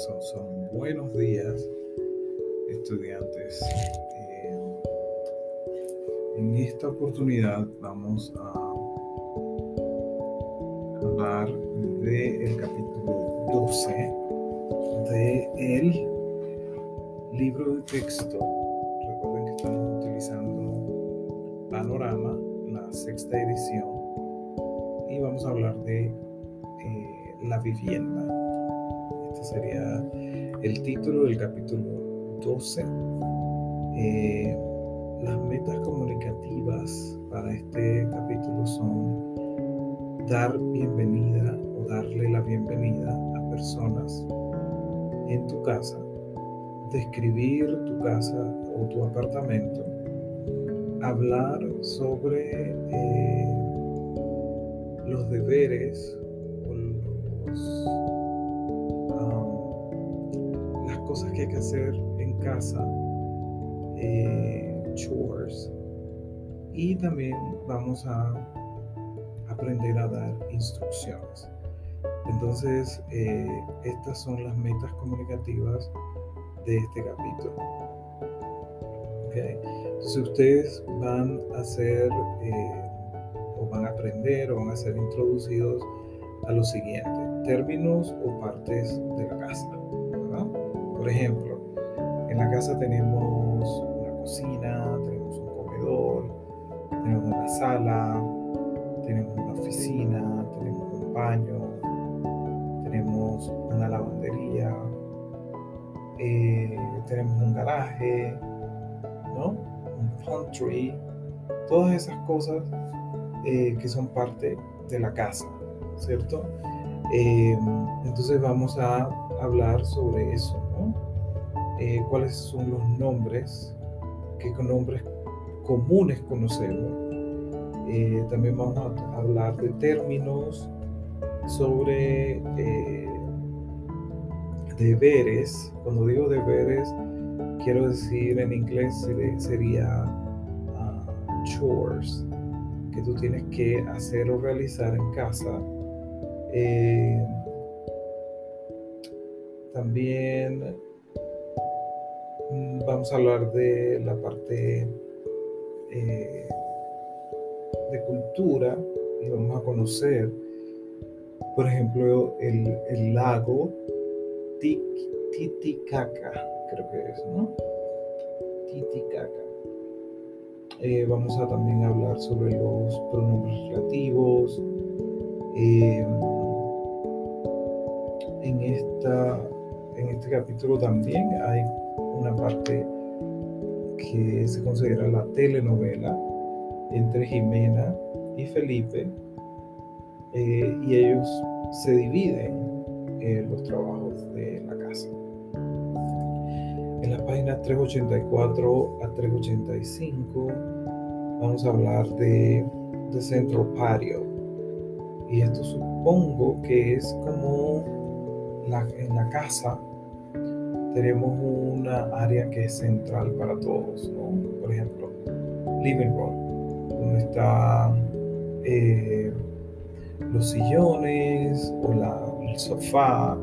son, buenos días, estudiantes. Eh, en esta oportunidad vamos a hablar del capítulo 12 del libro de texto. Recuerden que estamos utilizando Panorama, la sexta edición, y vamos a hablar de eh, la vivienda sería el título del capítulo 12. Eh, las metas comunicativas para este capítulo son dar bienvenida o darle la bienvenida a personas en tu casa, describir tu casa o tu apartamento, hablar sobre eh, los deberes o los hacer en casa, eh, chores, y también vamos a aprender a dar instrucciones. Entonces, eh, estas son las metas comunicativas de este capítulo. Okay. Entonces, ustedes van a ser, eh, o van a aprender, o van a ser introducidos a lo siguiente, términos o partes de la casa. Por ejemplo, en la casa tenemos una cocina, tenemos un comedor, tenemos una sala, tenemos una oficina, tenemos un baño, tenemos una lavandería, eh, tenemos un garaje, ¿no? Un pantry, todas esas cosas eh, que son parte de la casa, ¿cierto? Eh, entonces vamos a hablar sobre eso. Eh, cuáles son los nombres, qué nombres comunes conocemos. Eh, también vamos a hablar de términos sobre eh, deberes. Cuando digo deberes, quiero decir en inglés sería uh, chores, que tú tienes que hacer o realizar en casa. también Mm, vamos a hablar de la parte eh, de cultura y vamos a conocer, por ejemplo, el, lago Titicaca, creo que es, ¿no? Titicaca. Eh, vamos a también hablar sobre los pronombres relativos. Eh, en, esta, en este capítulo también hay una parte que se considera la telenovela entre Jimena y Felipe eh, y ellos se dividen los trabajos de la casa. En las páginas 384 a 385 vamos a hablar de, de Central Patio y esto supongo que es como la, en la casa tenemos una área que es central para todos, ¿no? Por ejemplo, living room, donde están eh, los sillones o el sofá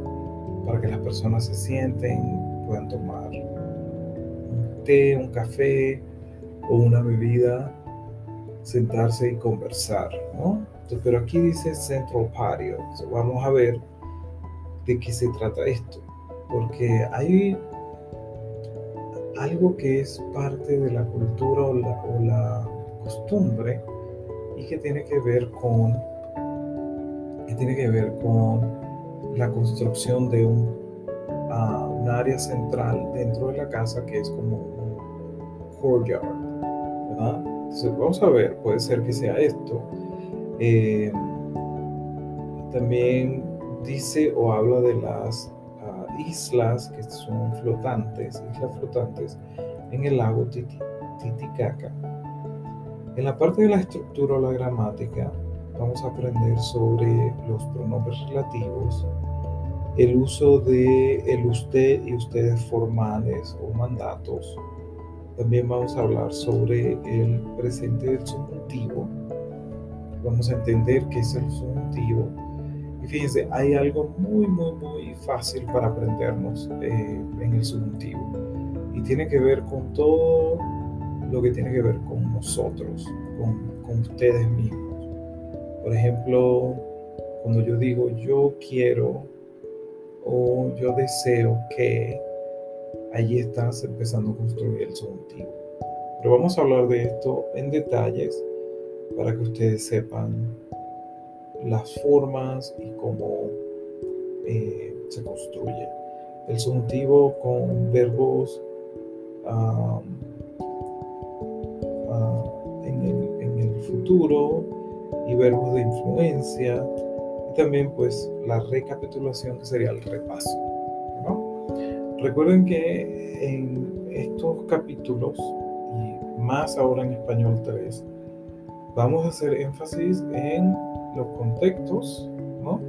para que las personas se sienten, puedan tomar un té, un café o una bebida, sentarse y conversar, ¿no? pero aquí dice central patio, vamos a ver de qué se trata esto porque hay algo que es parte de la cultura o la, costumbre y que tiene que ver con que tiene que ver con la construcción de un, ah, área central dentro de la casa que es como un courtyard. Entonces vamos a ver, puede ser que sea esto. Eh, también dice o habla de las islas que son flotantes, islas flotantes en el lago Titicaca. En la parte de la estructura o la gramática vamos a aprender sobre los pronombres relativos, el uso de el usted y ustedes formales o mandatos. También vamos a hablar sobre el presente del subjuntivo. Vamos a entender qué es el subjuntivo Fíjense, hay algo muy, muy, muy fácil para aprendernos eh, en el subjuntivo. Y tiene que ver con todo lo que tiene que ver con nosotros, con, con ustedes mismos. Por ejemplo, cuando yo digo yo quiero o yo deseo que, allí estás empezando a construir el subjuntivo. Pero vamos a hablar de esto en detalles para que ustedes sepan las formas y cómo eh, se construye. El subjuntivo con verbos en, el, en, el, futuro y verbos de influencia y también pues la recapitulación que sería el repaso. Recuerden que en estos capítulos y más ahora en español 3 vamos a hacer énfasis en los contextos, ¿no?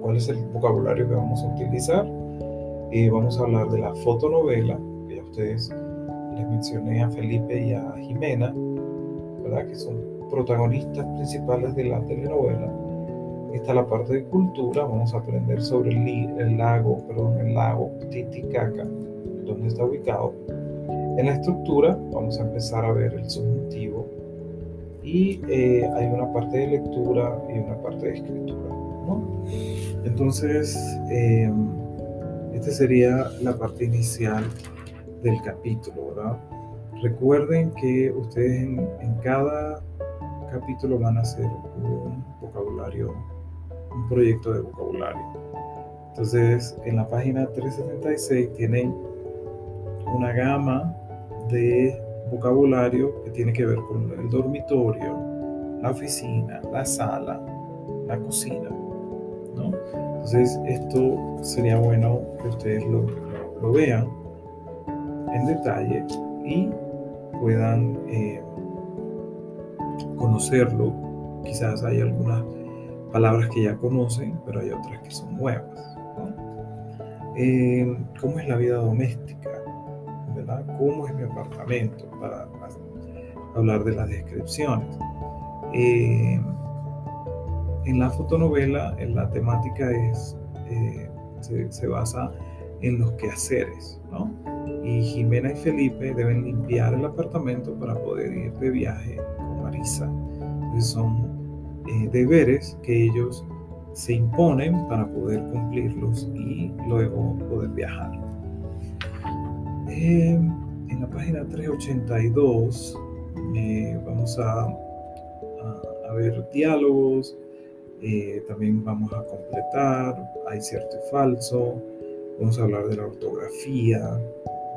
¿Cuál es el vocabulario que vamos a utilizar? Eh, vamos a hablar de la fotonovela, que ya ustedes les mencioné a Felipe y a Jimena, ¿verdad? Que son protagonistas principales de la telenovela. Está la parte de cultura, vamos a aprender sobre el, lago, perdón, el lago Titicaca, donde está ubicado. En la estructura vamos a empezar a ver el subjuntivo, y eh, hay una parte de lectura y una parte de escritura. Entonces, eh, esta sería la parte inicial del capítulo, ¿verdad? Recuerden que ustedes en, en cada capítulo van a hacer un vocabulario, un proyecto de vocabulario. Entonces, en la página 376 tienen una gama de vocabulario que tiene que ver con el dormitorio, la oficina, la sala, la cocina. ¿no? Entonces esto sería bueno que ustedes lo, lo, vean en detalle y puedan eh, conocerlo. Quizás hay algunas palabras que ya conocen, pero hay otras que son nuevas. Eh, ¿Cómo es la vida doméstica? ¿Cómo es mi apartamento? Para, hablar de las descripciones. Eh, en la fotonovela, en la temática es, eh, se, basa en los quehaceres, ¿no? Y Jimena y Felipe deben limpiar el apartamento para poder ir de viaje con Marisa. Entonces son eh, deberes que ellos se imponen para poder cumplirlos y luego poder viajar. Eh, en la página 382 eh, vamos a, a, ver diálogos, eh, también vamos a completar, hay cierto y falso, vamos a hablar de la ortografía,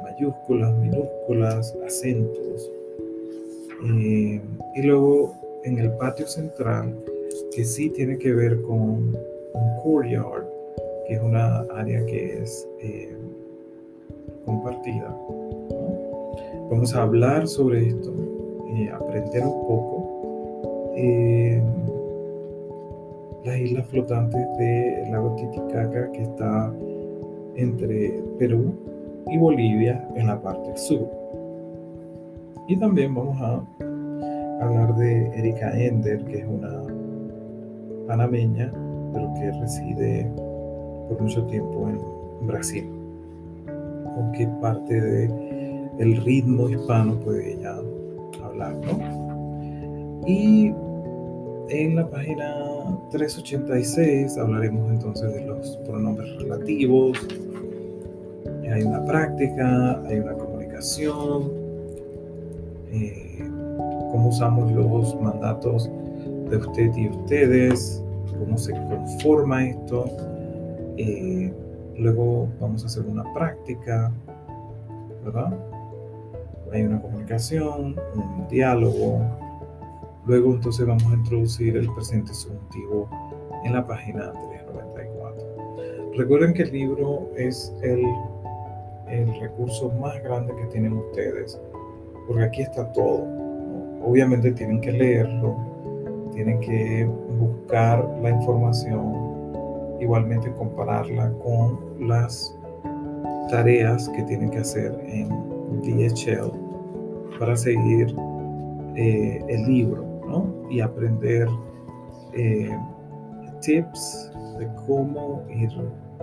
mayúsculas, minúsculas, acentos. y luego en el patio central, que sí tiene que ver con un courtyard, que es una área que es compartida. Vamos a hablar sobre esto, eh, aprender un poco. Eh, las islas flotantes del lago Titicaca que está entre Perú y Bolivia en la parte sur. Y también vamos a hablar de Erika Ender, que es una panameña, pero que reside por mucho tiempo en Brasil con qué parte de el ritmo hispano puede ella hablar. Y en la página 386 hablaremos entonces de los pronombres relativos. Hay una práctica, hay una comunicación, eh, cómo usamos los mandatos de usted y ustedes, cómo se conforma esto. Eh, Luego vamos a hacer una práctica, ¿verdad? Hay una comunicación, un diálogo. Luego entonces vamos a introducir el presente subjuntivo en la página 394. Recuerden que el libro es el, el recurso más grande que tienen ustedes, porque aquí está todo. Obviamente tienen que leerlo, tienen que buscar la información igualmente compararla con las tareas que tienen que hacer en DHL para seguir eh, el libro y aprender eh, tips de cómo ir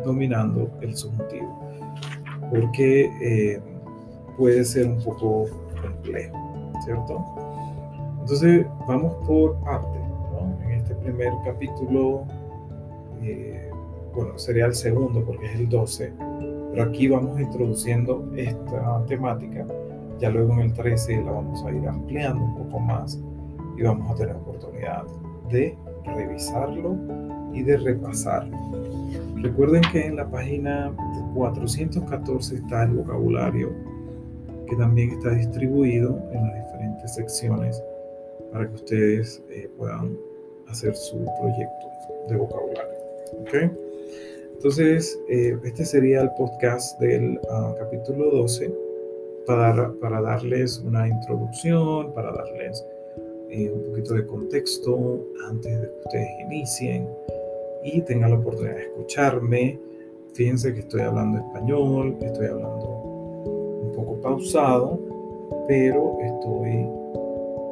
dominando el subjuntivo, porque eh, puede ser un poco complejo, ¿cierto? Entonces vamos por parte, ¿no? En este primer capítulo, bueno, sería el segundo porque es el 12, pero aquí vamos introduciendo esta temática, ya luego en el 13 la vamos a ir ampliando un poco más y vamos a tener oportunidad de revisarlo y de repasarlo. Recuerden que en la página 414 está el vocabulario que también está distribuido en las diferentes secciones para que ustedes eh, puedan hacer su proyecto de vocabulario. ¿okay? Entonces, eh, este sería el podcast del ah, capítulo 12 para, para darles una introducción, para darles eh, un poquito de contexto antes de que ustedes inicien y tengan la oportunidad de escucharme. Fíjense que estoy hablando español, estoy hablando un poco pausado, pero estoy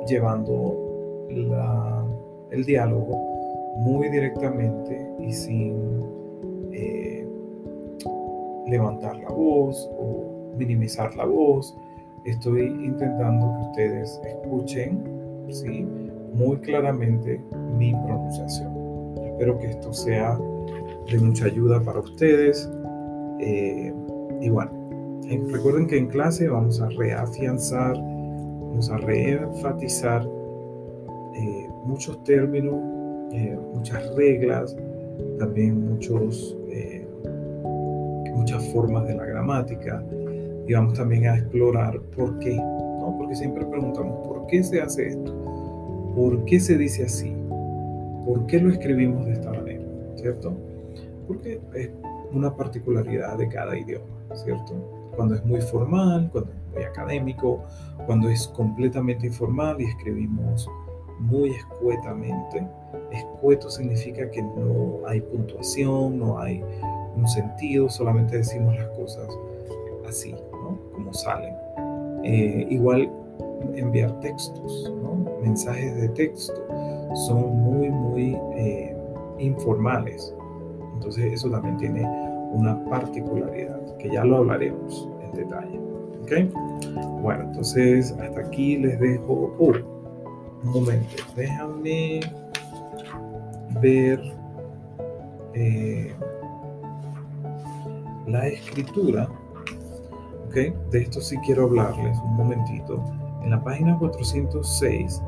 llevando el diálogo muy directamente y sin levantar la voz o minimizar la voz. Estoy intentando que ustedes escuchen ¿sí? muy claramente mi pronunciación. Espero que esto sea de mucha ayuda para ustedes. Eh, y bueno, recuerden que en clase vamos a reafianzar, vamos a reenfatizar eh, muchos términos, eh, muchas reglas, también muchos, muchas formas de la gramática y vamos también a explorar por qué, ¿no? porque siempre preguntamos por qué se hace esto, por qué se dice así, por qué lo escribimos de esta manera, ¿cierto? Porque es una particularidad de cada idioma, ¿cierto? Cuando es muy formal, cuando es muy académico, cuando es completamente informal y escribimos muy escuetamente. Escueto significa que no hay puntuación, no hay un sentido, solamente decimos las cosas así, ¿no? Como salen. Eh, igual enviar textos, ¿no? mensajes de texto, son muy, muy eh, informales. Entonces eso también tiene una particularidad, que ya lo hablaremos en detalle. ¿Ok? Bueno, entonces hasta aquí les dejo... Oh, un momento, déjame ver eh, la escritura. ¿Ok? De esto sí quiero hablarles un momentito. En la página 406,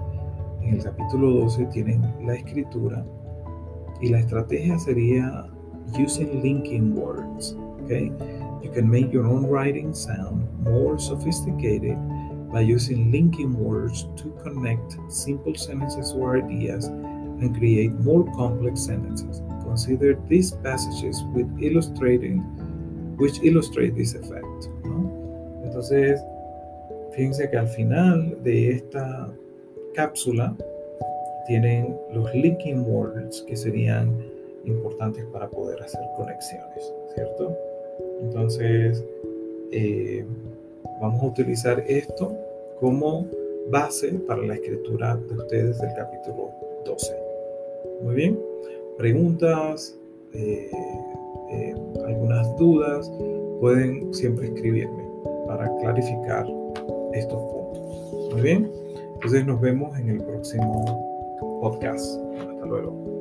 en el capítulo 12, tienen la escritura y la estrategia sería using linking words. Okay? You can make your own writing sound more sophisticated by using linking words to connect simple sentences or ideas and create more complex sentences. Consider these passages with illustrating which illustrate this effect. ¿no? Entonces, fíjense que al final de esta cápsula tienen los linking words que serían importantes para poder hacer conexiones, ¿cierto? Entonces, eh, vamos a utilizar esto como base para la escritura de ustedes del capítulo 12. Muy bien, preguntas, eh, eh, algunas dudas, pueden siempre escribirme para clarificar estos puntos. Muy bien, entonces nos vemos en el próximo podcast. Hasta luego.